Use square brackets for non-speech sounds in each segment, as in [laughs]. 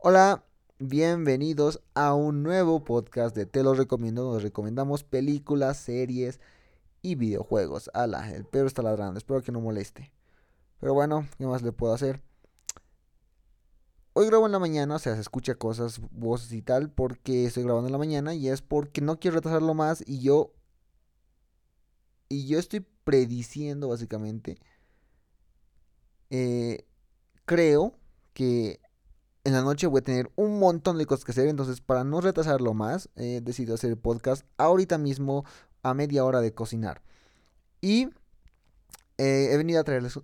Hola, bienvenidos a un nuevo podcast de Te lo recomiendo. Nos recomendamos películas, series y videojuegos. Ala, el perro está ladrando, espero que no moleste. Pero bueno, ¿qué más le puedo hacer? Hoy grabo en la mañana, o sea, se escucha cosas, voces y tal, porque estoy grabando en la mañana y es porque no quiero retrasarlo más y yo... Y yo estoy prediciendo básicamente. Eh, creo que en la noche voy a tener un montón de cosas que hacer, entonces para no retrasarlo más, he decidido hacer el podcast ahorita mismo a media hora de cocinar. Y eh, he venido a traerles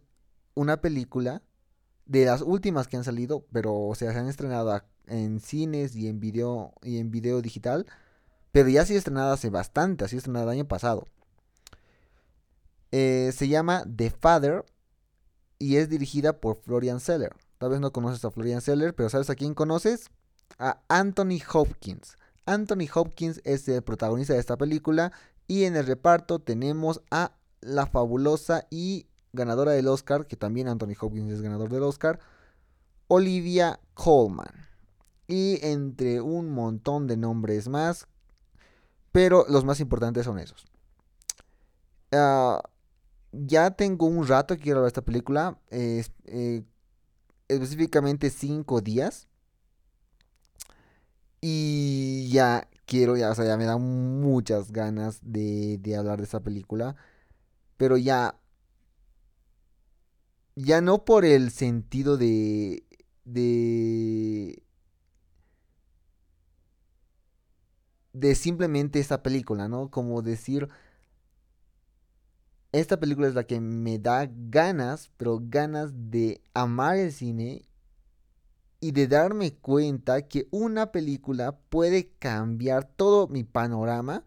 una película de las últimas que han salido, pero o sea, se han estrenado en cines y en video y en video digital, pero ya ha sido estrenada hace bastante, ha sido estrenada el año pasado. Eh, se llama The Father y es dirigida por Florian Seller. Tal vez no conoces a Florian Seller, pero ¿sabes a quién conoces? A Anthony Hopkins. Anthony Hopkins es el protagonista de esta película y en el reparto tenemos a la fabulosa y ganadora del Oscar, que también Anthony Hopkins es ganador del Oscar, Olivia Colman. Y entre un montón de nombres más, pero los más importantes son esos. Uh, ya tengo un rato que quiero ver esta película, eh, específicamente cinco días. Y ya quiero, ya, o sea, ya me da muchas ganas de, de hablar de esta película. Pero ya ya no por el sentido de de de simplemente esta película, ¿no? Como decir esta película es la que me da ganas, pero ganas de amar el cine y de darme cuenta que una película puede cambiar todo mi panorama,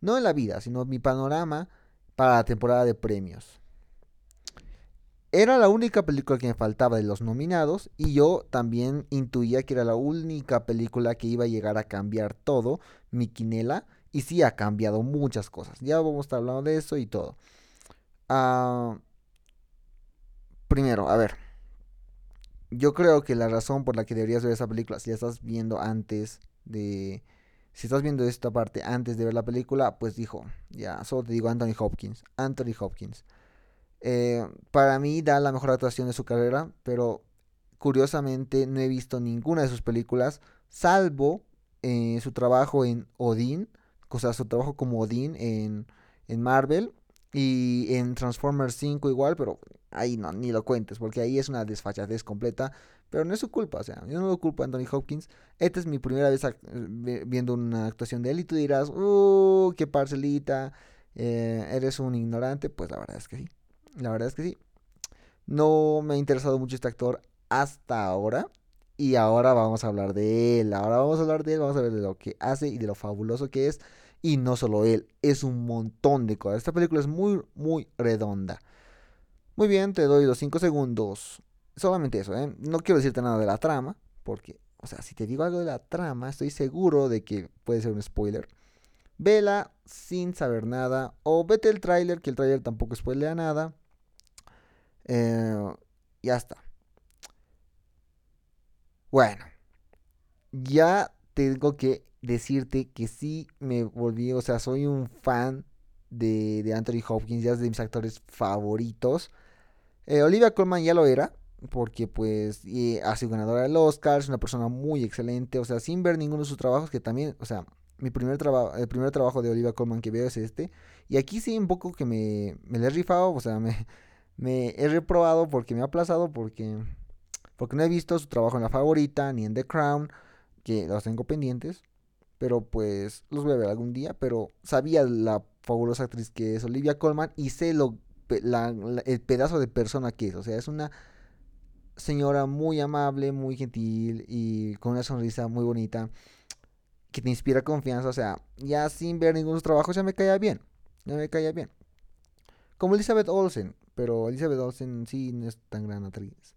no en la vida, sino mi panorama para la temporada de premios. Era la única película que me faltaba de los nominados y yo también intuía que era la única película que iba a llegar a cambiar todo, mi quinela, y sí ha cambiado muchas cosas. Ya vamos a estar hablando de eso y todo. Uh, primero, a ver. Yo creo que la razón por la que deberías ver esa película, si la estás viendo antes de... Si estás viendo esta parte antes de ver la película, pues dijo, ya, solo te digo Anthony Hopkins. Anthony Hopkins. Eh, para mí da la mejor actuación de su carrera, pero curiosamente no he visto ninguna de sus películas, salvo eh, su trabajo en Odin, o sea, su trabajo como Odin en, en Marvel y en Transformers 5 igual, pero ahí no, ni lo cuentes, porque ahí es una desfachatez completa, pero no es su culpa, o sea, yo no lo culpo a Anthony Hopkins. Esta es mi primera vez viendo una actuación de él y tú dirás, ¡uh, qué parcelita! Eh, ¿Eres un ignorante? Pues la verdad es que sí. La verdad es que sí. No me ha interesado mucho este actor hasta ahora. Y ahora vamos a hablar de él. Ahora vamos a hablar de él. Vamos a ver de lo que hace y de lo fabuloso que es. Y no solo él, es un montón de cosas. Esta película es muy, muy redonda. Muy bien, te doy los 5 segundos. Solamente eso, ¿eh? No quiero decirte nada de la trama. Porque, o sea, si te digo algo de la trama, estoy seguro de que puede ser un spoiler. Vela sin saber nada. O vete el tráiler, que el tráiler tampoco spoilea nada. Eh, ya está. Bueno, ya tengo que decirte que sí me volví, o sea, soy un fan de, de Anthony Hopkins, ya es de mis actores favoritos. Eh, Olivia Colman ya lo era, porque pues ha sido ganadora del Oscar, es una persona muy excelente, o sea, sin ver ninguno de sus trabajos, que también, o sea, mi primer trabajo, el primer trabajo de Olivia Colman que veo es este, y aquí sí un poco que me, me le he rifado, o sea, [laughs] me, me he reprobado porque me ha aplazado porque porque no he visto su trabajo en la favorita ni en The Crown, que los tengo pendientes, pero pues los voy a ver algún día, pero sabía la fabulosa actriz que es Olivia Colman y sé lo el pedazo de persona que es, o sea, es una señora muy amable, muy gentil y con una sonrisa muy bonita que te inspira confianza, o sea, ya sin ver ningún trabajo ya me caía bien, ya me caía bien. Como Elizabeth Olsen, pero Elizabeth Olsen sí no es tan gran actriz.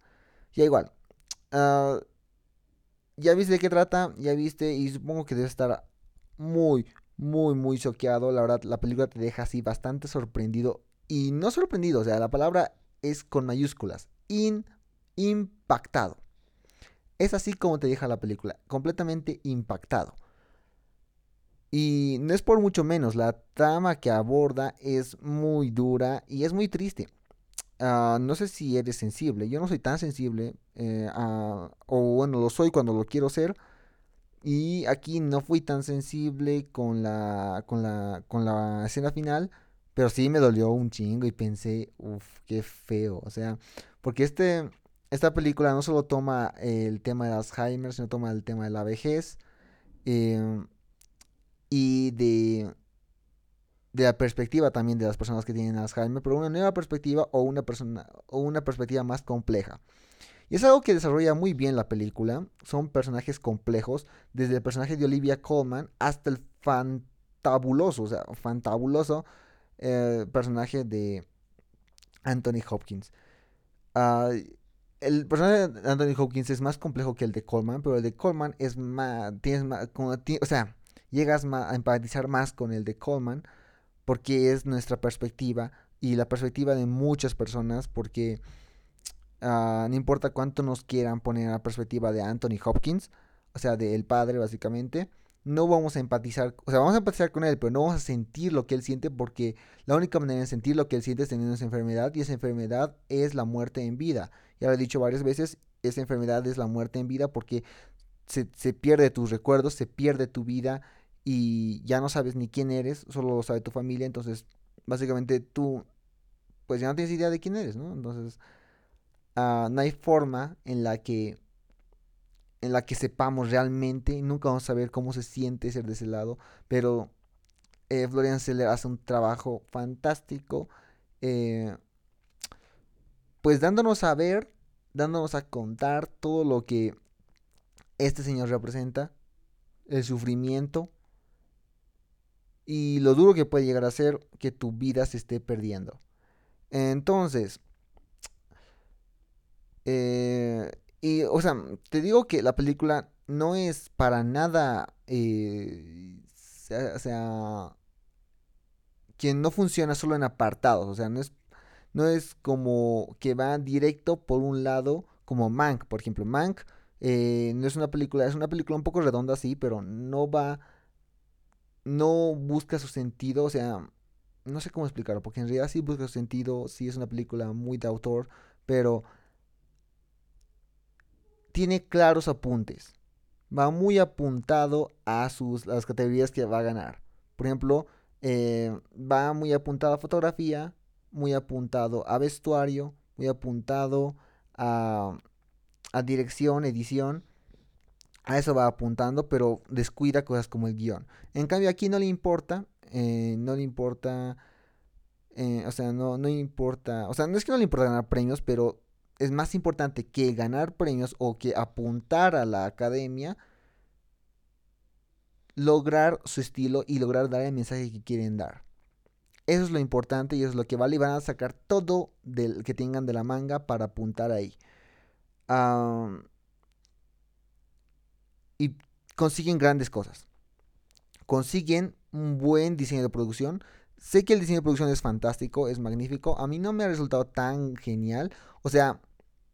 Ya igual. Uh, ya viste de qué trata, ya viste y supongo que debe estar muy, muy, muy choqueado. La verdad, la película te deja así bastante sorprendido. Y no sorprendido, o sea, la palabra es con mayúsculas. In, impactado. Es así como te deja la película, completamente impactado. Y no es por mucho menos, la trama que aborda es muy dura y es muy triste. Ah, no sé si eres sensible, yo no soy tan sensible, eh, o bueno, lo soy cuando lo quiero ser. Y aquí no fui tan sensible con la, con la, con la escena final, pero sí me dolió un chingo y pensé, uff, qué feo. O sea, porque este, esta película no solo toma el tema de Alzheimer, sino toma el tema de la vejez. Eh, y de, de la perspectiva también de las personas que tienen Alzheimer, pero una nueva perspectiva o una, persona, o una perspectiva más compleja. Y es algo que desarrolla muy bien la película. Son personajes complejos, desde el personaje de Olivia Colman hasta el fantabuloso, o sea, fantabuloso eh, personaje de Anthony Hopkins. Ah, el personaje de Anthony Hopkins es más complejo que el de Colman, pero el de Colman es más, tienes más, o sea, llegas a empatizar más con el de Coleman porque es nuestra perspectiva y la perspectiva de muchas personas porque ah, no importa cuánto nos quieran poner a la perspectiva de Anthony Hopkins, o sea, del padre básicamente, no vamos a empatizar, o sea, vamos a empatizar con él, pero no vamos a sentir lo que él siente porque la única manera de sentir lo que él siente es teniendo esa enfermedad y esa enfermedad es la muerte en vida. Ya lo he dicho varias veces, esa enfermedad es la muerte en vida porque se, se pierde tus recuerdos, se pierde tu vida y ya no sabes ni quién eres, solo lo sabe tu familia, entonces básicamente tú pues ya no tienes idea de quién eres, ¿no? Entonces uh, no hay forma en la que en la que sepamos realmente, nunca vamos a saber cómo se siente ser de ese lado, pero eh, Florian Seller hace un trabajo fantástico, eh, pues dándonos a ver, dándonos a contar todo lo que este señor representa, el sufrimiento, y lo duro que puede llegar a ser que tu vida se esté perdiendo. Entonces, eh, y, o sea, te digo que la película no es para nada, eh, o sea, que no funciona solo en apartados, o sea, no es, no es como que va directo por un lado, como Mank, por ejemplo, Mank eh, no es una película, es una película un poco redonda, sí, pero no va no busca su sentido, o sea, no sé cómo explicarlo, porque en realidad sí busca su sentido, sí es una película muy de autor, pero tiene claros apuntes. Va muy apuntado a sus las categorías que va a ganar. Por ejemplo, eh, va muy apuntado a fotografía, muy apuntado a vestuario, muy apuntado a, a dirección, edición a eso va apuntando, pero descuida cosas como el guion. En cambio aquí no le importa, eh, no le importa, eh, o sea, no, no importa, o sea, no es que no le importa ganar premios, pero es más importante que ganar premios o que apuntar a la academia, lograr su estilo y lograr dar el mensaje que quieren dar. Eso es lo importante y eso es lo que vale y van a sacar todo del que tengan de la manga para apuntar ahí y consiguen grandes cosas. Consiguen un buen diseño de producción. Sé que el diseño de producción es fantástico, es magnífico. A mí no me ha resultado tan genial. O sea,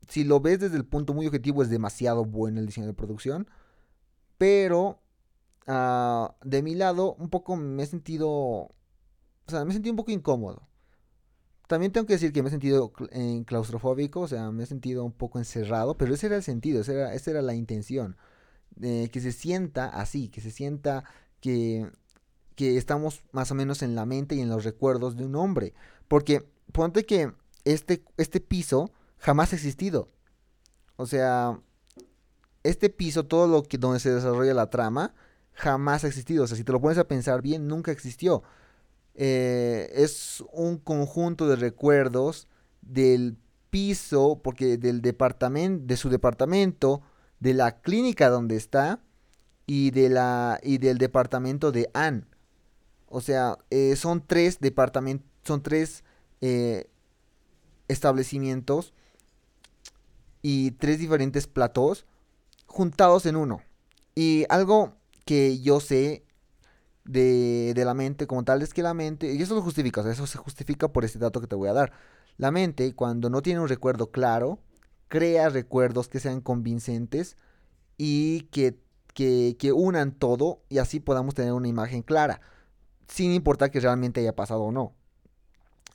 si lo ves desde el punto muy objetivo, es demasiado bueno el diseño de producción. Pero ah, de mi lado, un poco me he sentido. O sea, me he sentido un poco incómodo. También tengo que decir que me he sentido claustrofóbico, o sea, me he sentido un poco encerrado, pero ese era el sentido, esa era, esa era la intención. Eh, que se sienta así, que se sienta que, que estamos más o menos en la mente y en los recuerdos de un hombre. Porque ponte que este, este piso jamás ha existido. O sea, este piso, todo lo que donde se desarrolla la trama, jamás ha existido. O sea, si te lo pones a pensar bien, nunca existió. Eh, es un conjunto de recuerdos del piso, porque del departamento, de su departamento, de la clínica donde está y, de la, y del departamento de Anne. O sea, eh, son tres departamentos, son tres eh, establecimientos y tres diferentes platós juntados en uno. Y algo que yo sé de, de, la mente como tal es que la mente, y eso lo justifica, eso se justifica por este dato que te voy a dar. La mente, cuando no tiene un recuerdo claro, crea recuerdos que sean convincentes y que, que, que unan todo y así podamos tener una imagen clara, sin importar que realmente haya pasado o no.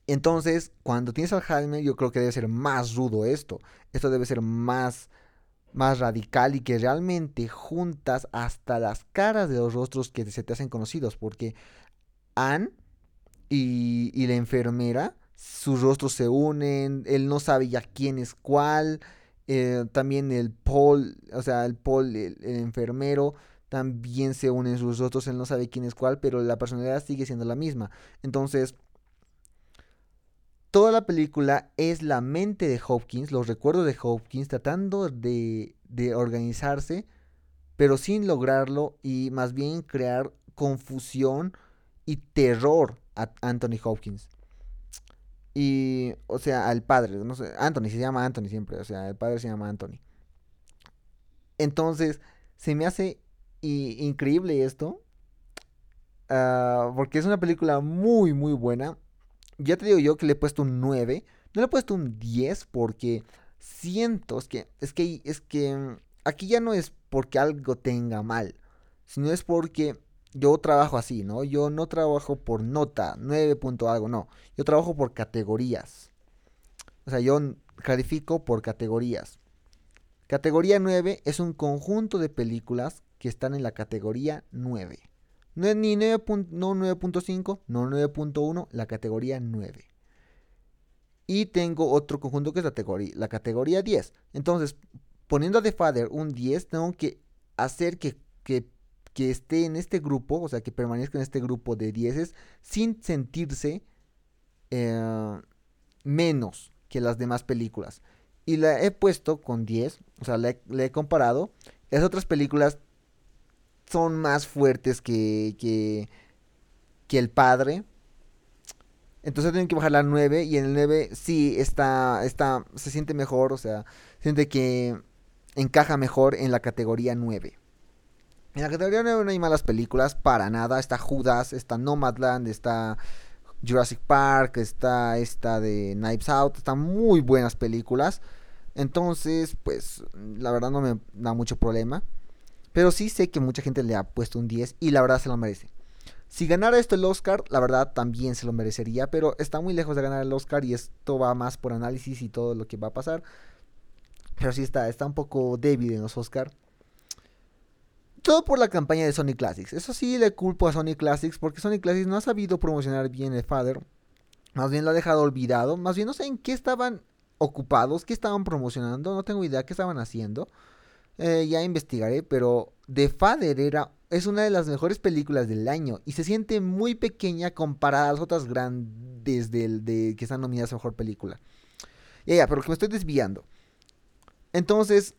Entonces, cuando tienes Alzheimer, yo creo que debe ser más rudo esto. Esto debe ser más, más radical y que realmente juntas hasta las caras de los rostros que se te hacen conocidos. Porque Anne y, y la enfermera, sus rostros se unen, él no sabe ya quién es cuál. Eh, también el Paul, o sea, el Paul, el, el enfermero, también se unen sus rostros, él no sabe quién es cuál, pero la personalidad sigue siendo la misma. Entonces, toda la película es la mente de Hopkins, los recuerdos de Hopkins, tratando de, de organizarse, pero sin lograrlo y más bien crear confusión y terror a Anthony Hopkins. Y, o sea, al padre, no sé, Anthony, se llama Anthony siempre, o sea, el padre se llama Anthony. Entonces, se me hace increíble esto, uh, porque es una película muy, muy buena ya te digo yo que le he puesto un 9. No le he puesto un 10 porque siento, es que, es que, es que mm, aquí ya no es porque algo tenga mal, sino es porque yo trabajo así, ¿no? Yo no trabajo por nota, 9 punto algo, no. Yo trabajo por categorías. O sea, yo califico por categorías. Categoría 9 es un conjunto de películas que están en la categoría 9. No es ni 9.5, no 9.1, la categoría 9. Y tengo otro conjunto que es la categoría, la categoría 10. Entonces, poniendo a The Father un 10, tengo que hacer que, que, esté en este grupo, o sea, que permanezca en este grupo de 10 sin sentirse eh, menos que las demás películas. Y la he puesto con 10, o sea, le, le he comparado. Las otras películas son más fuertes que, que, que el padre. Entonces tienen que bajar la 9 y en el 9 sí está, está, se siente mejor, o sea, siente que encaja mejor en la categoría 9. En la categoría 9 no hay malas películas, para nada. Está Judas, está Nomadland, está Jurassic Park, está esta de Knives Out, están muy buenas películas. Entonces, pues, la verdad no me da mucho problema. Pero sí sé que mucha gente le ha puesto un 10 y la verdad se lo merece. Si ganara esto el Oscar, la verdad también se lo merecería, pero está muy lejos de ganar el Oscar y esto va más por análisis y todo lo que va a pasar. Pero sí está, está un poco débil en los Oscar. Todo por la campaña de Sony Classics. Eso sí le culpo a Sony Classics porque Sony Classics no ha sabido promocionar bien el Father. Más bien lo ha dejado olvidado. Más bien no sé en qué estaban ocupados, qué estaban promocionando. No tengo idea qué estaban haciendo. Eh, ya investigaré, pero The Father era, es una de las mejores películas del año y se siente muy pequeña comparada a las otras grandes del, de, que están nominadas a mejor película. Ya, ya, pero que me estoy desviando. Entonces,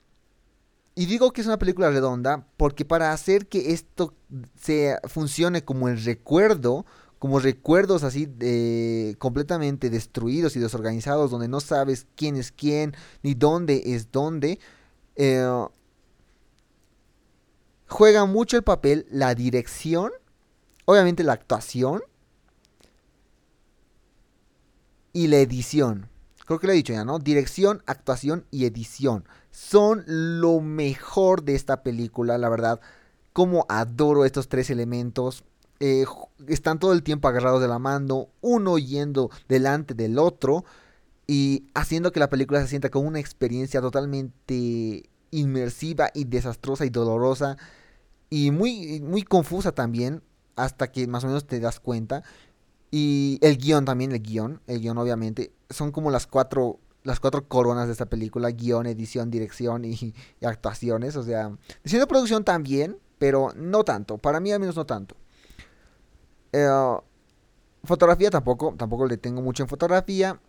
y digo que es una película redonda porque para hacer que esto se funcione como el recuerdo, como recuerdos así de, completamente destruidos y desorganizados, donde no sabes quién es quién ni dónde es dónde, eh, juega mucho el papel la dirección, obviamente la actuación y la edición. Creo que lo he dicho ya, ¿no? Dirección, actuación y edición. Son lo mejor de esta película, la verdad. Como adoro estos tres elementos. Eh, están todo el tiempo agarrados de la mano, uno yendo delante del otro y haciendo que la película se sienta como una experiencia totalmente inmersiva y desastrosa y dolorosa y muy, muy confusa también, hasta que más o menos te das cuenta. Y el guion también, el guion, el guion obviamente, son como las cuatro, las cuatro coronas de esta película, guion, edición, dirección y, actuaciones, o sea, diseño de producción también, pero no tanto, para mí al menos no tanto. Eh, fotografía tampoco, tampoco le tengo mucho en fotografía.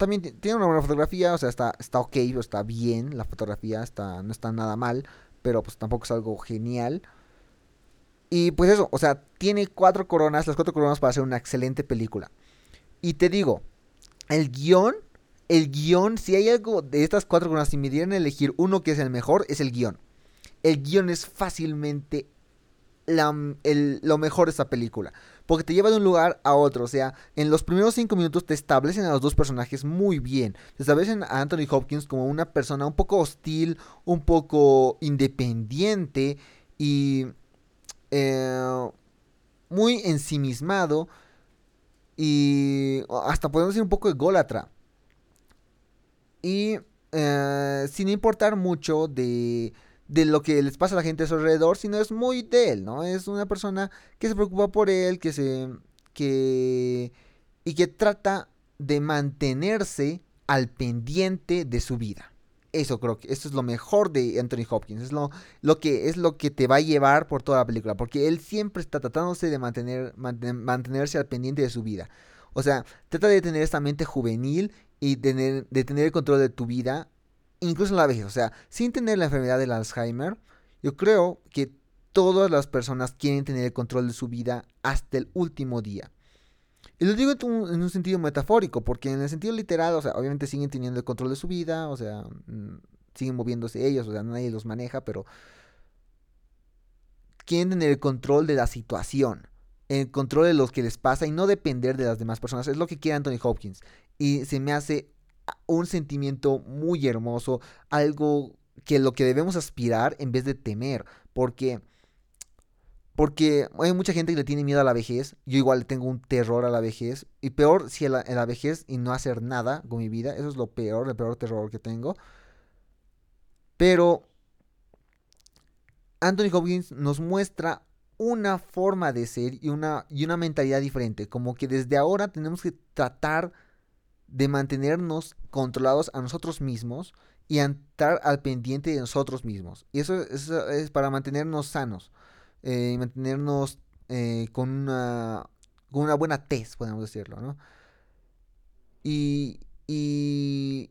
También tiene una buena fotografía, o sea, está, está ok, está bien la fotografía, está, no está nada mal pero pues tampoco es algo genial. Y pues eso, o sea, tiene cuatro coronas, las cuatro coronas para hacer una excelente película. Y te digo, el guion, el guion, si hay algo de estas cuatro coronas, si me dieran a elegir uno que es el mejor, es el guion. El guion es fácilmente lo mejor de esta película. Porque te lleva de un lugar a otro. O sea, en los primeros cinco minutos te establecen a los dos personajes muy bien. Te establecen a Anthony Hopkins como una persona un poco hostil, un poco independiente y eh, muy ensimismado y hasta podemos decir un poco ególatra. Y eh, sin importar mucho de, de lo que les pasa a la gente a su alrededor, sino es muy de él, ¿no? Es una persona que se preocupa por él, que se... que... y que trata de mantenerse al pendiente de su vida. Eso creo que eso es lo mejor de Anthony Hopkins. Es lo, lo, que, es lo que te va a llevar por toda la película. Porque él siempre está tratándose de mantener, mantenerse al pendiente de su vida. O sea, trata de tener esta mente juvenil y tener, de tener el control de tu vida, incluso en la vejez. O sea, sin tener la enfermedad del Alzheimer, yo creo que todas las personas quieren tener el control de su vida hasta el último día. Y lo digo en un, sentido metafórico, porque en el sentido literal, o sea, obviamente siguen teniendo el control de su vida, o sea, mm, siguen moviéndose ellos, o sea, nadie los maneja, pero quieren tener el control de la situación, el control de lo que les pasa y no depender de las demás personas. Es lo que quiere Anthony Hopkins. Y se me hace un sentimiento muy hermoso, algo que lo que debemos aspirar en vez de temer, porque porque hay mucha gente que le tiene miedo a la vejez. Yo igual le tengo un terror a la vejez. Y peor si en la, vejez y no hacer nada con mi vida. Eso es lo peor, el peor terror que tengo. Pero Anthony Hopkins nos muestra una forma de ser y una, y una mentalidad diferente. Como que desde ahora tenemos que tratar de mantenernos controlados a nosotros mismos y estar al pendiente de nosotros mismos. Y eso es para mantenernos sanos eh, mantenernos eh, con, una, con una buena tez, podemos decirlo, ¿no? Y, y,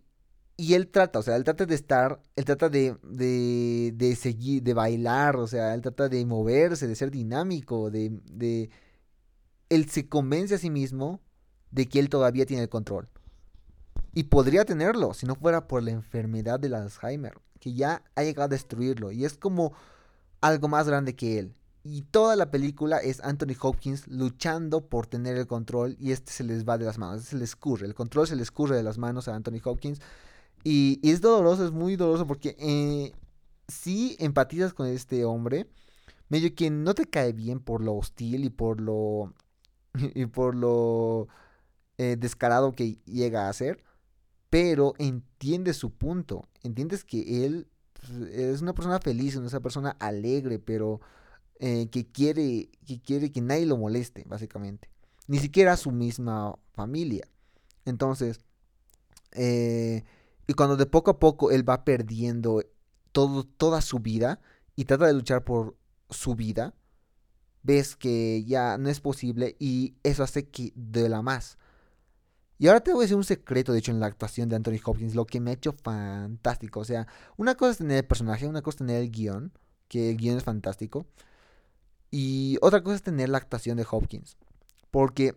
y él trata, o sea, él trata de estar, él trata de, de, de seguir, de bailar, o sea, él trata de moverse, de ser dinámico, de, de... Él se convence a sí mismo de que él todavía tiene el control. Y podría tenerlo si no fuera por la enfermedad del Alzheimer, que ya ha llegado a destruirlo. Y es como algo más grande que él. Y toda la película es Anthony Hopkins luchando por tener el control y este se les va de las manos, se les escurre, el control se le escurre de las manos a Anthony Hopkins. Y, es doloroso, es muy doloroso porque eh, si empatizas con este hombre, medio que no te cae bien por lo hostil y por lo, [laughs] y por lo eh, descarado que llega a ser, pero entiendes su punto, entiendes que él pues, es una persona feliz, es una persona alegre, pero eh, que, quiere, que quiere que nadie lo moleste, básicamente. Ni siquiera su misma familia. Entonces, eh, y cuando de poco a poco él va perdiendo todo, toda su vida y trata de luchar por su vida, ves que ya no es posible y eso hace que duela más. Y ahora te voy a decir un secreto, de hecho, en la actuación de Anthony Hopkins, lo que me ha hecho fantástico. O sea, una cosa es tener el personaje, una cosa es tener el guion, que el guion es fantástico. Y otra cosa es tener la actuación de Hopkins. Porque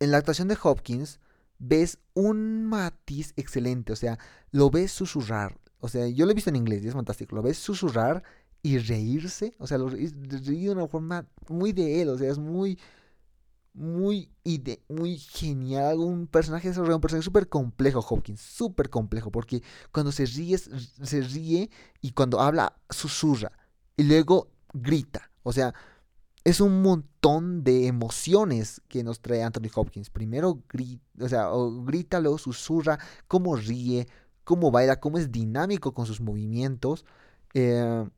en la actuación de Hopkins ves un matiz excelente. O sea, lo ves susurrar. O sea, yo lo he visto en inglés y es fantástico. Lo ves susurrar y reírse. O sea, lo reír de una forma muy de él. O sea, es muy, muy, muy genial. Un personaje, un personaje súper complejo, Hopkins. Súper complejo. Porque cuando se ríe, se ríe y cuando habla, susurra. Y luego grita. O sea, es un montón de emociones que nos trae Anthony Hopkins. Primero grita, o sea, grita, luego susurra, cómo ríe, cómo baila, cómo es dinámico con sus movimientos. Eh,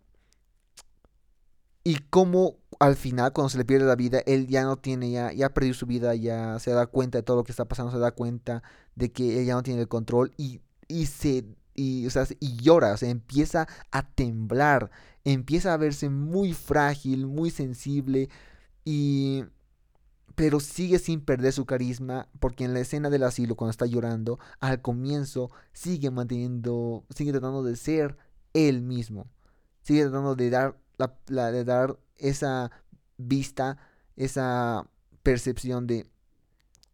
y cómo al final, cuando se le pierde la vida, él ya no tiene, ya, ya perdido su vida, ya se da cuenta de todo lo que está pasando, se da cuenta de que él ya no tiene el control y, y se y, o sea, y llora, o sea, empieza a temblar, empieza a verse muy frágil, muy sensible y pero sigue sin perder su carisma porque en la escena del asilo cuando está llorando al comienzo sigue manteniendo sigue tratando de ser él mismo sigue tratando de dar la, de dar esa vista esa percepción de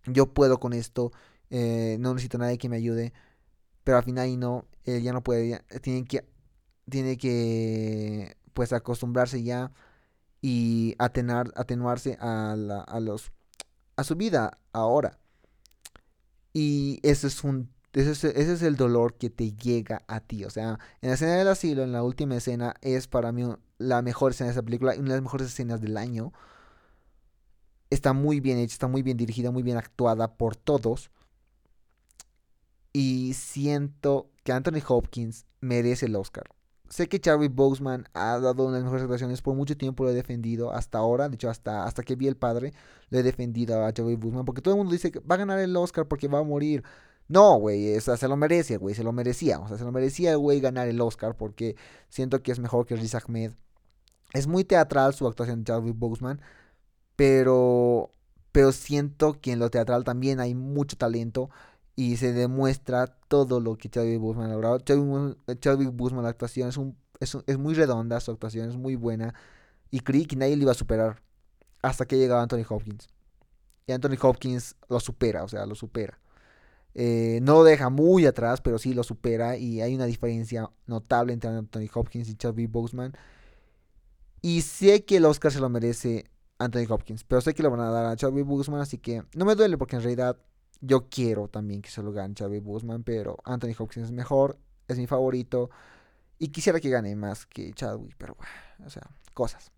yo puedo con esto eh, no necesito nadie que me ayude pero al final no él ya no puede tiene que tiene que pues acostumbrarse ya y atenuarse a, a, los, a su vida ahora. Y ese es un ese es, el dolor que te llega a ti. O sea, en la escena del asilo, en la última escena, es para mí la mejor escena de esa película y una de las mejores escenas del año. Está muy bien hecha, está muy bien dirigida, muy bien actuada por todos. Y siento que Anthony Hopkins merece el Oscar. Sé que Charlie Boseman ha dado unas mejores actuaciones, por mucho tiempo lo he defendido, hasta ahora, de hecho hasta, hasta que vi El Padre, lo he defendido a Charlie Boseman, porque todo el mundo dice que va a ganar el Oscar porque va a morir. No, güey, se lo merece, güey, se lo merecía, o sea, se lo merecía güey ganar el Oscar porque siento que es mejor que Riz Ahmed. Es muy teatral su actuación de Charlie Boseman, pero, pero siento que en lo teatral también hay mucho talento y se demuestra todo lo que Chadwick Boseman ha logrado. Chadwick Boseman, la actuación es, un, es, muy redonda, su actuación es muy buena y creí que nadie le iba a superar hasta que llegaba Anthony Hopkins. Y Anthony Hopkins lo supera, o sea, lo supera. Eh, no lo deja muy atrás, pero sí lo supera y hay una diferencia notable entre Anthony Hopkins y Chadwick Boseman. Y sé que el Oscar se lo merece Anthony Hopkins, pero sé que lo van a dar a Chadwick Boseman, así que no me duele porque en realidad yo quiero también que se lo gane Chadwick Boseman, pero Anthony Hopkins es mejor, es mi favorito. Y quisiera que gane más que Chadwick, pero bueno, o sea, cosas.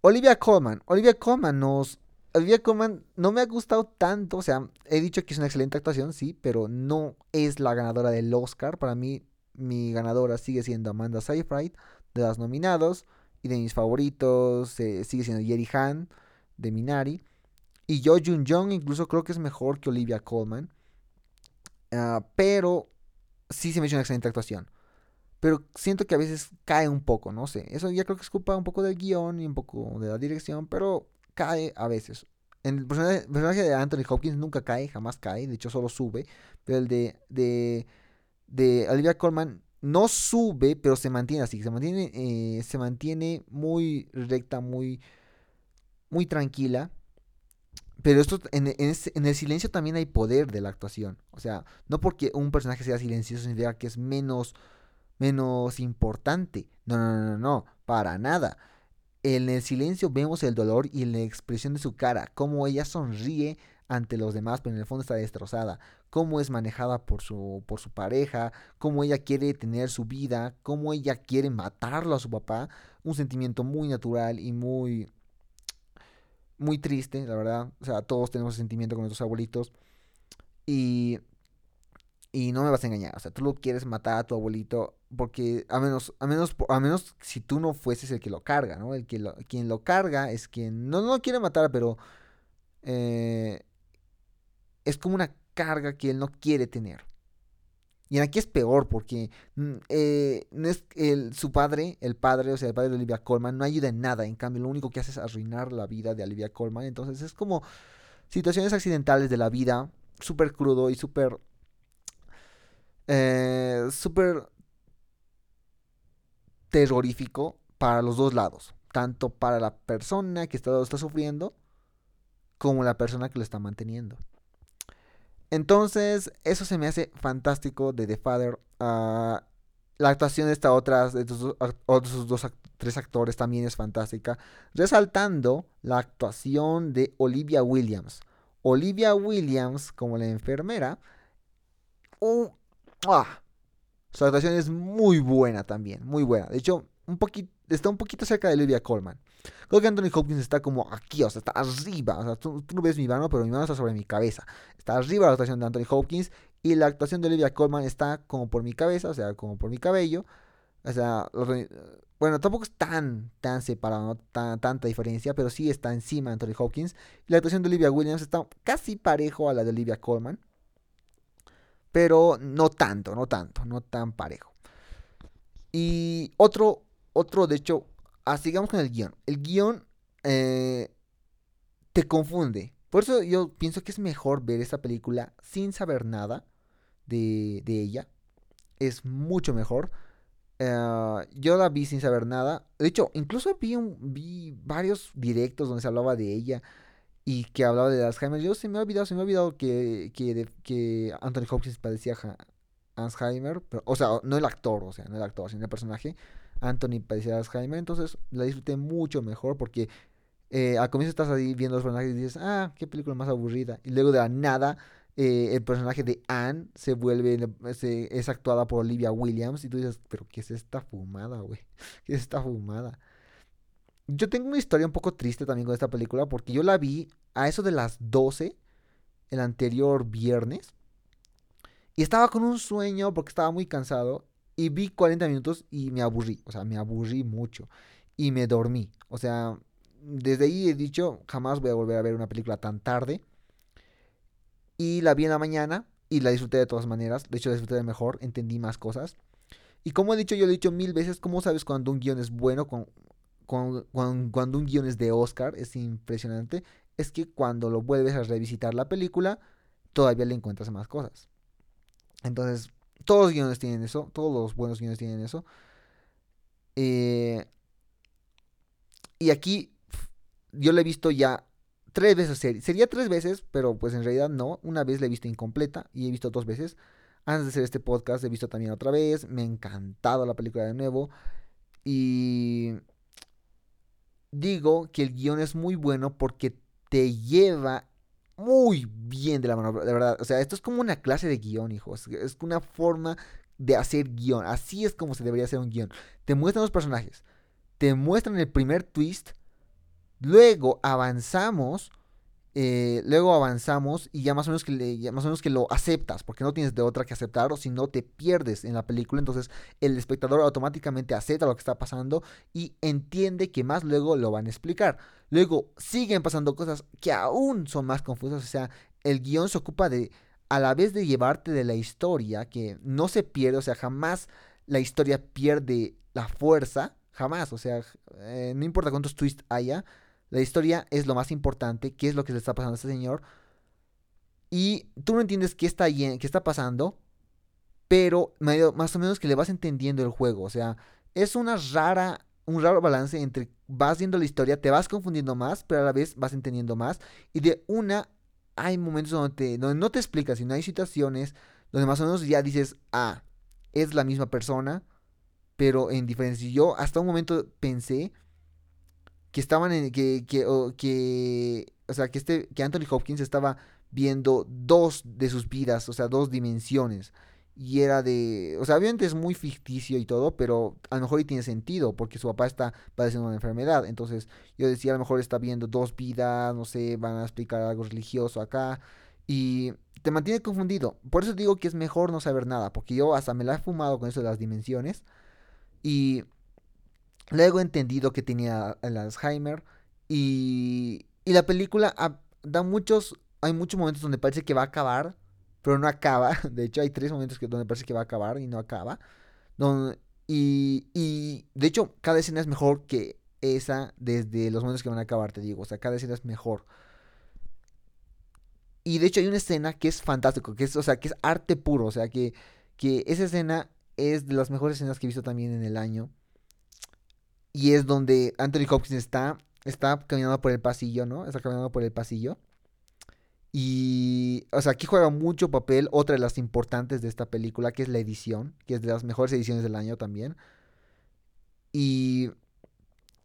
Olivia Colman. Olivia Colman nos. Olivia Colman no me ha gustado tanto. O sea, he dicho que es una excelente actuación, sí, pero no es la ganadora del Oscar. Para mí, mi ganadora sigue siendo Amanda Seyfried, de las nominados. Y de mis favoritos eh, sigue siendo Yeri Han, de Minari. Y yo, Jun Jung, incluso creo que es mejor que Olivia Colman. Ah, pero sí se me hizo una excelente actuación. Pero siento que a veces cae un poco, no sé. Eso ya creo que es culpa un poco del guion y un poco de la dirección, pero cae a veces. En el personaje, de Anthony Hopkins nunca cae, jamás cae, de hecho solo sube. Pero el de, de, de Olivia Colman no sube, pero se mantiene así. Se mantiene, eh, se mantiene muy recta, muy, muy tranquila. Pero esto, en, el silencio también hay poder de la actuación. O sea, no porque un personaje sea silencioso significa que es menos, menos importante. No, no, no, no, para nada. En el silencio vemos el dolor y la expresión de su cara, cómo ella sonríe ante los demás, pero en el fondo está destrozada, cómo es manejada por su, por su pareja, cómo ella quiere tener su vida, cómo ella quiere matarlo a su papá, un sentimiento muy natural y muy, muy triste, la verdad. O sea, todos tenemos ese sentimiento con nuestros abuelitos. Y, y no me vas a engañar. O sea, tú lo quieres matar a tu abuelito porque a menos, a menos, a menos si tú no fueses el que lo carga, ¿no? El que lo, quien lo carga es quien no, lo quiere matar, pero eh, es como una carga que él no quiere tener. Y aquí es peor porque mm, eh, es el, su padre, el padre, o sea, el padre de Olivia Colman, no ayuda en nada. En cambio, lo único que hace es arruinar la vida de Olivia Colman. Entonces es como situaciones accidentales de la vida, súper crudo y súper... Eh, súper terrorífico para los dos lados. Tanto para la persona que está, sufriendo como la persona que lo está manteniendo. Entonces, eso se me hace fantástico de The Father. Ah, la actuación de esta otra, de estos otros dos, tres actores también es fantástica. Resaltando la actuación de Olivia Williams. Olivia Williams como la enfermera. Uh, ah, su actuación es muy buena también, muy buena. De hecho, está un poquito cerca de Olivia Colman. Creo que Anthony Hopkins está como aquí, o sea, está arriba. O sea, tú, no ves mi mano, pero mi mano está sobre mi cabeza. Está arriba la actuación de Anthony Hopkins y la actuación de Olivia Colman está como por mi cabeza, o sea, como por mi cabello. O sea, bueno, tampoco es tan, tan separado, no tanta diferencia, pero sí está encima de Anthony Hopkins. Y la actuación de Olivia Williams está casi parejo a la de Olivia Colman. Pero no tanto, no tanto, no tan parejo. Y otro otro, de hecho, ah, sigamos con el guion. El guion eh, te confunde. Por eso yo pienso que es mejor ver esta película sin saber nada de, ella. Es mucho mejor. Eh, yo la vi sin saber nada. De hecho, incluso vi, vi varios directos donde se hablaba de ella y que hablaba de Alzheimer. Yo se me ha olvidado, se me ha olvidado que, que, que Anthony Hopkins padecía Alzheimer, pero, o sea, no el actor, o sea, no el actor, sino el personaje. Anthony padecía de Alzheimer, entonces la disfruté mucho mejor porque eh, al comienzo estás ahí viendo los personajes y dices, ah, qué película más aburrida. Y luego de la nada, eh, el personaje de Anne se vuelve, es actuada por Olivia Williams y tú dices, pero ¿qué es esta fumada, güey? [laughs] ¿Qué es esta fumada? Yo tengo una historia un poco triste también con esta película porque yo la vi a eso de las 12 el anterior viernes y estaba con un sueño porque estaba muy cansado y vi 40 minutos y me aburrí, o sea, me aburrí mucho y me dormí. O sea, desde ahí he dicho, jamás voy a volver a ver una película tan tarde. Y la vi en la mañana y la disfruté de todas maneras. De hecho, la disfruté de mejor, entendí más cosas. Y como he dicho, yo lo he dicho mil veces, ¿cómo sabes cuando un guion es bueno? Cuando, un guion es de Oscar, es impresionante. Es que cuando lo vuelves a revisitar la película, todavía le encuentras más cosas. Entonces, todos los guiones tienen eso, todos los buenos guiones tienen eso. Eh, y aquí yo la he visto ya tres veces. Sería tres veces, pero pues en realidad no. Una vez la he visto incompleta y he visto dos veces. Antes de hacer este podcast he visto también otra vez. Me ha encantado la película de nuevo. Y digo que el guion es muy bueno porque te lleva muy bien de la mano, de verdad. O sea, esto es como una clase de guion, hijos. Es una forma de hacer guion. Así es como se debería hacer un guion. Te muestran los personajes. Te muestran el primer twist Luego avanzamos, eh, luego avanzamos y ya más o menos que más o menos que lo aceptas, porque no tienes de otra que aceptar o si no te pierdes en la película, entonces el espectador automáticamente acepta lo que está pasando y entiende que más luego lo van a explicar. Luego siguen pasando cosas que aún son más confusas, o sea, el guion se ocupa de a la vez de llevarte de la historia, que no se pierde, o sea, jamás la historia pierde la fuerza, jamás, o sea, eh, no importa cuántos twists haya, la historia es lo más importante, qué es lo que le está pasando a este señor. Y tú no entiendes qué está, qué está pasando, pero más o menos que le vas entendiendo el juego. O sea, es una rara, un raro balance entre vas viendo la historia, te vas confundiendo más, pero a la vez vas entendiendo más. Y de una, hay momentos donde, donde no te explicas, sino hay situaciones donde más o menos ya dices, ah, es la misma persona, pero en diferencia. Yo hasta un momento pensé que estaban en que que, o, que o sea que este que Anthony Hopkins estaba viendo dos de sus vidas o sea dos dimensiones. Y era de o sea obviamente es muy ficticio y todo pero a lo mejor y tiene sentido porque su papá está padeciendo una enfermedad. Entonces yo decía a lo mejor está viendo dos vidas no sé van a explicar algo religioso acá. Y te mantiene confundido. Por eso digo que es mejor no saber nada porque yo hasta me la he fumado con eso de las dimensiones. Y Luego he entendido que tenía el Alzheimer. Y, y la película da muchos. Hay muchos momentos donde parece que va a acabar. Pero no acaba. [laughs] De hecho, hay tres momentos que, donde parece que va a acabar y no acaba. y, y de hecho, cada escena es mejor que esa desde los momentos que van a acabar, te digo. O sea, cada escena es mejor. Y de hecho hay una escena que es fantástico, que es, o sea, que es arte puro, o sea, que, que esa escena es de las mejores escenas que he visto también en el año. Y es donde Anthony Hopkins está, está caminando por el pasillo, ¿no? Está caminando por el pasillo. Y, o sea, aquí juega mucho papel otra de las importantes de esta película, que es la edición, que es de las mejores ediciones del año también. Y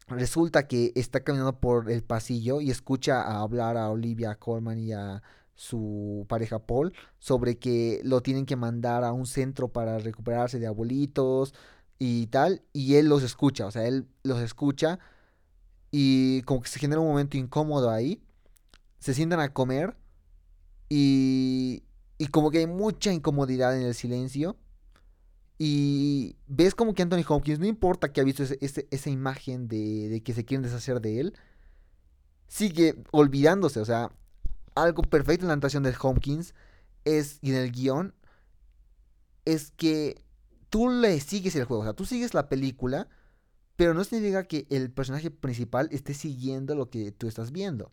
resulta que está caminando por el pasillo y escucha a hablar a Olivia Colman y a su pareja Paul sobre que lo tienen que mandar a un centro para recuperarse de abuelitos, y tal, y él los escucha, o sea, él los escucha y como que se genera un momento incómodo ahí, se sientan a comer y, y como que hay mucha incomodidad en el silencio y ves como que Anthony Hopkins, no importa que ha visto esa imagen de, de que se quieren deshacer de él, sigue olvidándose, o sea, algo perfecto en la actuación de Hopkins es, y en el guion, es que tú le sigues el juego, o sea, tú sigues la película, pero no significa que el personaje principal esté siguiendo lo que tú estás viendo.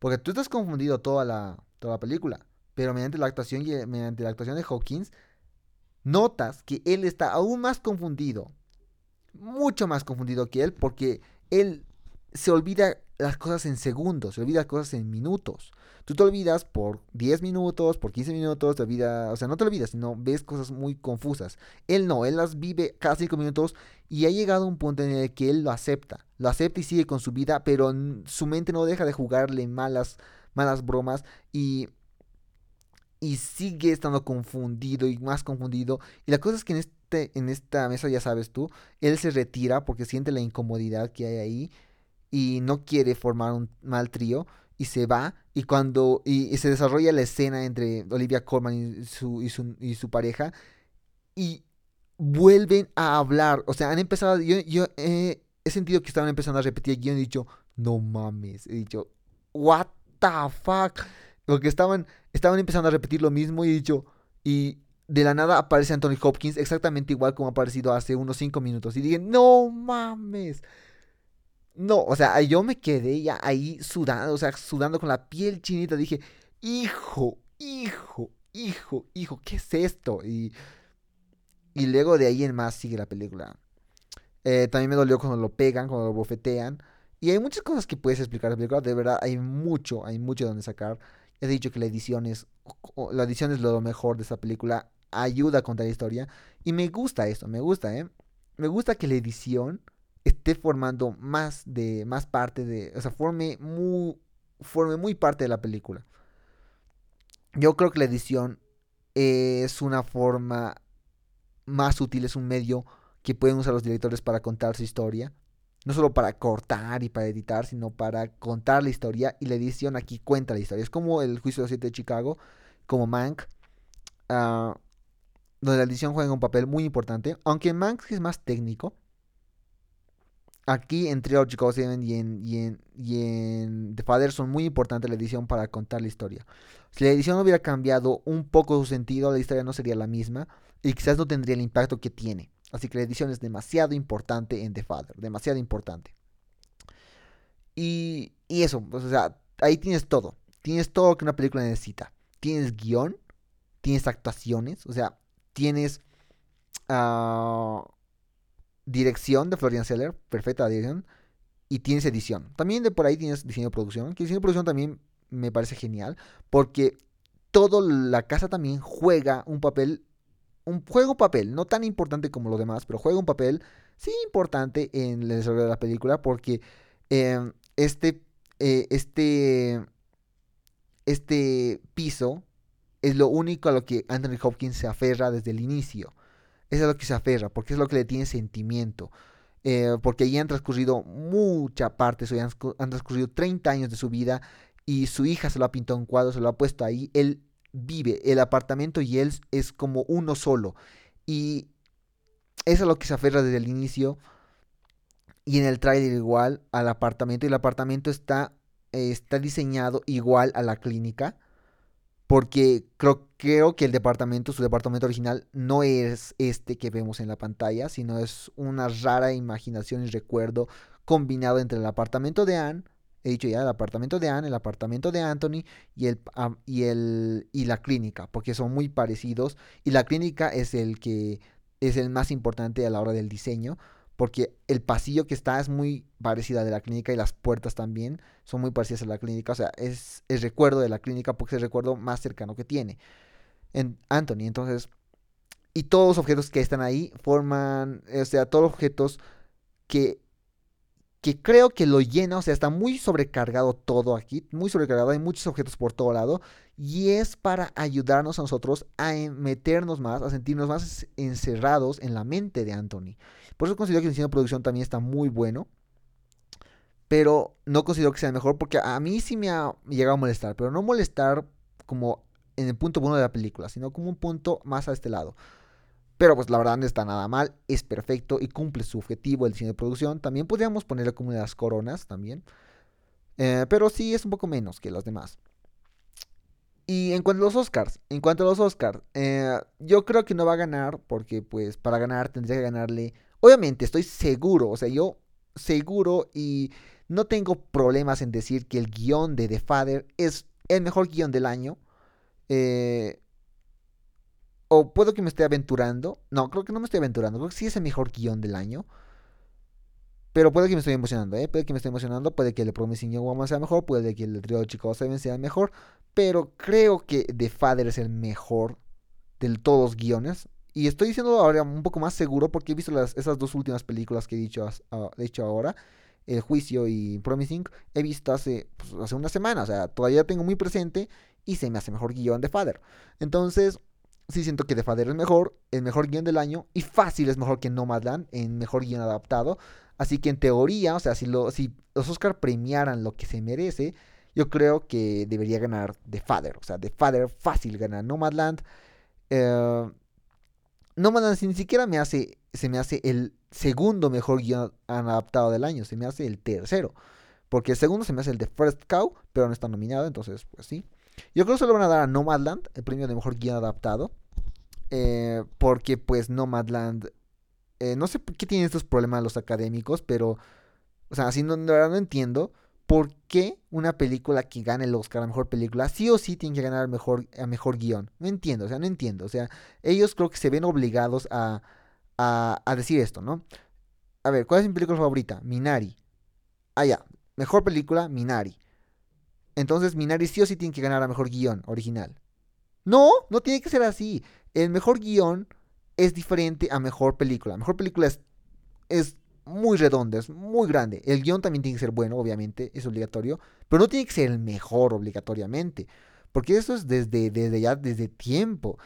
Porque tú estás confundido toda la, toda la película, pero mediante la actuación y mediante la actuación de Hawkins, notas que él está aún más confundido, mucho más confundido que él, porque él se olvida las cosas en segundos, se olvida las cosas en minutos. Tú te olvidas por 10 minutos, por 15 minutos, te olvidas, o sea, no te olvidas, sino ves cosas muy confusas. Él no, él las vive cada 5 minutos y ha llegado a un punto en el que él lo acepta. Lo acepta y sigue con su vida, pero su mente no deja de jugarle malas, malas bromas y y sigue estando confundido y más confundido. Y la cosa es que en, este, en esta mesa, ya sabes tú, él se retira porque siente la incomodidad que hay ahí y no quiere formar un mal trío y se va y cuando y, se desarrolla la escena entre Olivia Colman y su, y su, y su pareja y vuelven a hablar, o sea, han empezado, yo, yo he sentido que estaban empezando a repetir y he dicho, no mames, he dicho, what the fuck, porque estaban, estaban empezando a repetir lo mismo y he dicho, y de la nada aparece Anthony Hopkins exactamente igual como ha aparecido hace unos 5 minutos. Y dije, no mames. No, o sea, yo me quedé ya ahí sudando, o sea, sudando con la piel chinita. Dije, hijo, hijo, hijo, hijo, ¿qué es esto? Y, y luego de ahí en más sigue la película. Eh, también me dolió cuando lo pegan, cuando lo bofetean. Y hay muchas cosas que puedes explicar la película. De verdad, hay mucho, hay mucho donde sacar. He dicho que la edición es, la edición es lo mejor de esta película. Ayuda a contar la historia. Y me gusta esto, me gusta, ¿eh? Me gusta que la edición esté formando más de, más parte de, o sea, forme muy, forme muy parte de la película. Yo creo que la edición es una forma más útil, es un medio que pueden usar los directores para contar su historia no solo para cortar y para editar, sino para contar la historia. Y la edición aquí cuenta la historia. Es como el juicio de los siete de Chicago, como Mank, uh, donde la edición juega un papel muy importante. Aunque Mank es más técnico. Aquí en Trio of y en, y, en, y en The Father son muy importantes la edición para contar la historia. Si la edición hubiera cambiado un poco su sentido, la historia no sería la misma y quizás no tendría el impacto que tiene. Así que la edición es demasiado importante en The Father, demasiado importante. Y, y eso, pues, o sea, ahí tienes todo. Tienes todo que una película necesita. Tienes guion, tienes actuaciones, o sea, tienes uh, dirección de Florian Seller, perfecta dirección, y tienes edición. También de por ahí tienes diseño de producción, que diseño de producción también me parece genial, porque toda la casa también juega un papel un, juega un papel, no tan importante como los demás, pero juega un papel, sí importante en el desarrollo de la película, porque em, este, eh, este, este piso es lo único a lo que Anthony Hopkins se aferra desde el inicio. Es a lo que se aferra, porque es lo que le tiene sentimiento. Eh, porque allí han transcurrido mucha parte, han, han transcurrido 30 años de su vida y su hija se lo ha pintado en cuadro, se lo ha puesto ahí. Él vive, el apartamento y él es como uno solo. Y eso es lo que se aferra desde el inicio. Y en el trailer igual al apartamento. Y el apartamento está, está diseñado igual a la clínica. Porque creo, creo que el departamento, su departamento original, no es este que vemos en la pantalla, sino es una rara imaginación y recuerdo combinado entre el apartamento de Anne he dicho ya el apartamento de Anne, el apartamento de Anthony y, el, y, el, y la clínica, porque son muy parecidos y la clínica es el que es el más importante a la hora del diseño, porque el pasillo que está es muy parecido a de la clínica y las puertas también son muy parecidas a la clínica, o sea, es el recuerdo de la clínica porque es el recuerdo más cercano que tiene en Anthony, entonces, y todos los objetos que están ahí forman, o sea, todos los objetos que que creo que lo llena, o sea, está muy sobrecargado todo aquí, muy sobrecargado, hay muchos objetos por todo lado, y es para ayudarnos a nosotros a meternos más, a sentirnos más encerrados en la mente de Anthony. Por eso considero que el diseño de producción también está muy bueno, pero no considero que sea mejor porque a mí sí me ha llegado a molestar, pero no molestar como en el punto bueno de la película, sino como un punto más a este lado. Pero pues la verdad no está nada mal, es perfecto y cumple su objetivo el diseño de producción. También podríamos ponerle como las coronas también. Eh, pero sí es un poco menos que las demás. Y en cuanto a los Oscars, en cuanto a los Oscars, eh, yo creo que no va a ganar porque pues para ganar tendría que ganarle, obviamente estoy seguro, o sea, yo seguro y no tengo problemas en decir que el guion de The Father es el mejor guion del año. Eh, o puedo que me esté aventurando. No, creo que no me estoy aventurando. Creo que sí es el mejor guion del año. Pero puede que me estoy emocionando, ¿eh? Puede que me esté emocionando, puede que el Promising Young Woman sea mejor, puede que el trío de Chicago 7 sea mejor, pero creo que The Father es el mejor de todos los guiones. Y estoy diciendo ahora un poco más seguro porque he visto las, esas dos últimas películas que he dicho, hecho ahora, El Juicio y Promising, he visto hace, pues, hace una semana, o sea, todavía tengo muy presente y se me hace mejor guion de Father. Entonces, sí siento que The Father es mejor, el mejor guion del año y fácil es mejor que Nomadland en mejor guion adaptado. Así que en teoría, o sea, si, lo, si los Oscar premiaran lo que se merece, yo creo que debería ganar The Father. O sea, The Father fácil gana Nomadland. Eh, Nomadland ni siquiera me hace, se me hace el segundo mejor guion adaptado del año, se me hace el tercero. Porque el segundo se me hace el de First Cow, pero no está nominado, entonces, pues sí. Yo creo que se lo van a dar a Nomadland, el premio de mejor guion adaptado. Eh, porque pues Nomadland, eh, no sé por qué tienen estos problemas los académicos, pero, o sea, así no, no entiendo por qué una película que gane el Oscar a mejor película sí o sí tiene que ganar mejor, a mejor guion. No entiendo, o sea, no entiendo. O sea, ellos creo que se ven obligados a, a, a decir esto, ¿no? A ver, ¿cuál es mi película favorita? Minari. Ah, ya. Mejor película, Minari. Entonces Minari sí o sí tiene que ganar a mejor guion original. No, no tiene que ser así. El mejor guion es diferente a mejor película. Mejor película es, es muy redonda, es muy grande. El guion también tiene que ser bueno, obviamente, es obligatorio. Pero no tiene que ser el mejor obligatoriamente. Porque eso es desde, desde ya, desde tiempo.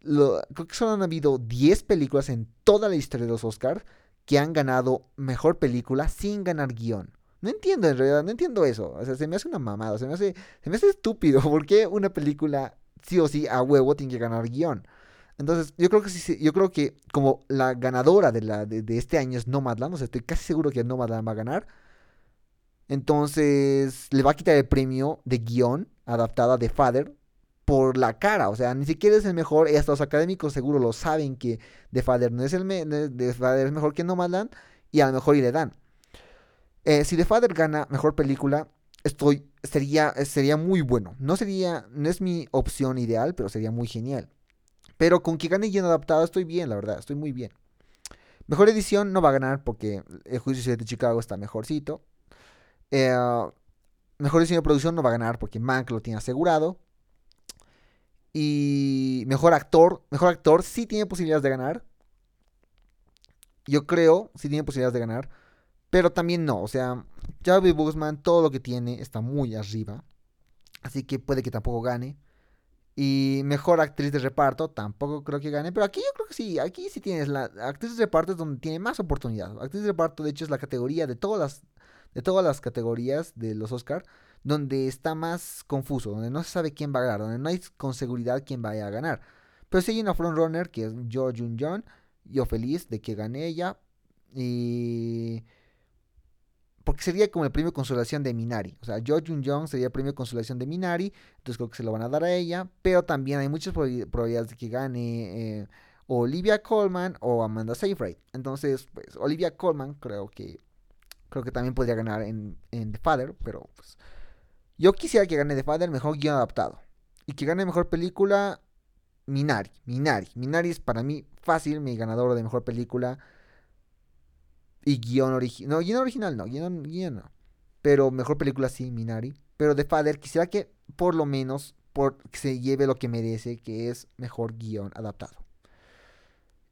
creo que solo han habido 10 películas en toda la historia de los Oscars que han ganado mejor película sin ganar guion. No entiendo en realidad, no entiendo eso. O sea, se me hace una mamada, se me hace, se me hace estúpido. [laughs] ¿Por qué una película sí o sí a huevo tiene que ganar guion? Entonces, yo creo que como la ganadora de, este año es Nomadland, o sea, estoy casi seguro que Nomadland va a ganar. Entonces, le va a quitar el premio de guion adaptada de Father por la cara, o sea, ni siquiera es el mejor, y hasta los académicos seguro lo saben que The Father no es el de Father es mejor que Nomadland y a lo mejor y le dan. Eh, si The Father gana mejor película, estoy, sería, sería muy bueno. No sería, no es mi opción ideal, pero sería muy genial. Pero con que gane guion adaptado estoy bien, la verdad, estoy muy bien. Mejor edición no va a ganar porque el juicio de Chicago está mejorcito. Eh, mejor diseño de producción no va a ganar porque Mank lo tiene asegurado. Y mejor actor, mejor actor sí tiene posibilidades de ganar. Yo creo, sí tiene posibilidades de ganar. Pero también no, o sea, Javi Boseman todo lo que tiene está muy arriba. Así que puede que tampoco gane. Y mejor actriz de reparto, tampoco creo que gane. Pero aquí yo creo que sí, aquí sí tienes la actriz de reparto es donde tiene más oportunidad. Actriz de reparto, de hecho, es la categoría de todas las, de todas las categorías de los Oscar donde está más confuso, donde no se sabe quién va a ganar, donde no hay con seguridad quién vaya a ganar. Pero si hay una frontrunner que es Jo Jun John, yo feliz de que gane ella. Y porque sería como el premio consolación de Minari. O sea, Jo Jun Young sería el premio consolación de Minari. Entonces creo que se lo van a dar a ella. Pero también hay muchas probabilidades de que gane eh, Olivia Colman o Amanda Seyfried. Entonces, pues, Olivia Colman creo que creo que también podría ganar en, The Father. Pero pues. Yo quisiera que gane The Father mejor guion adaptado. Y que gane mejor película. Minari. Minari. Minari es para mí fácil mi ganador de mejor película. Y guion original. No, guion original no, guion, guion no. Pero mejor película sí, Minari. Pero de Father quisiera que por lo menos por, se lleve lo que merece, que es mejor guion adaptado.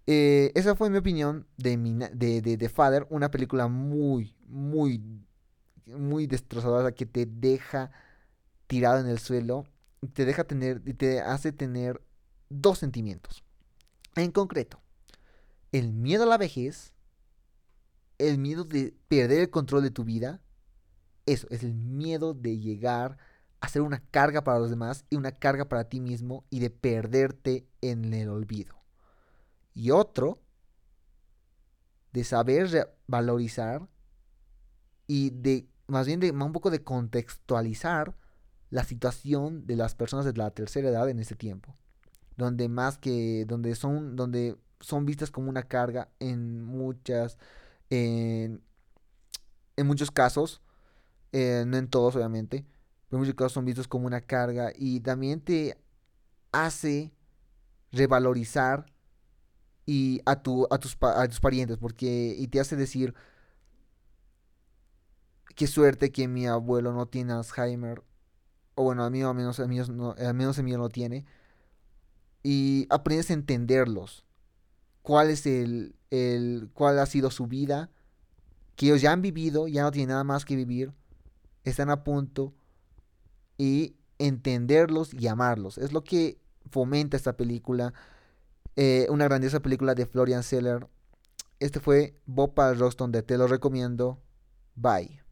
Eh, esa fue mi opinión de, de, de, de, Father, una película muy, muy, muy destrozadora que te deja tirado en el suelo, te deja tener, te hace tener dos sentimientos. En concreto, el miedo a la vejez el miedo de perder el control de tu vida, eso, es el miedo de llegar a ser una carga para los demás y una carga para ti mismo y de perderte en el olvido. Y otro, de saber valorizar y de, más bien de un poco de contextualizar la situación de las personas de la tercera edad en este tiempo. Donde más que, donde son, donde son vistas como una carga en muchas en, muchos casos, eh, no en todos obviamente, pero en muchos casos son vistos como una carga y también te hace revalorizar y a, tu, a, tus, a tus parientes porque y te hace decir qué suerte que mi abuelo no tiene Alzheimer. O bueno, a mí al menos, a mí, no, al menos el mío no tiene. Y aprendes a entenderlos. Cuál es el, el, cuál ha sido su vida. Que ellos ya han vivido, ya no tienen nada más que vivir. Están a punto. Y entenderlos y amarlos. Es lo que fomenta esta película. Eh, una grandiosa película de Florian Seller. Este fue Bob Roston de Te lo recomiendo. Bye.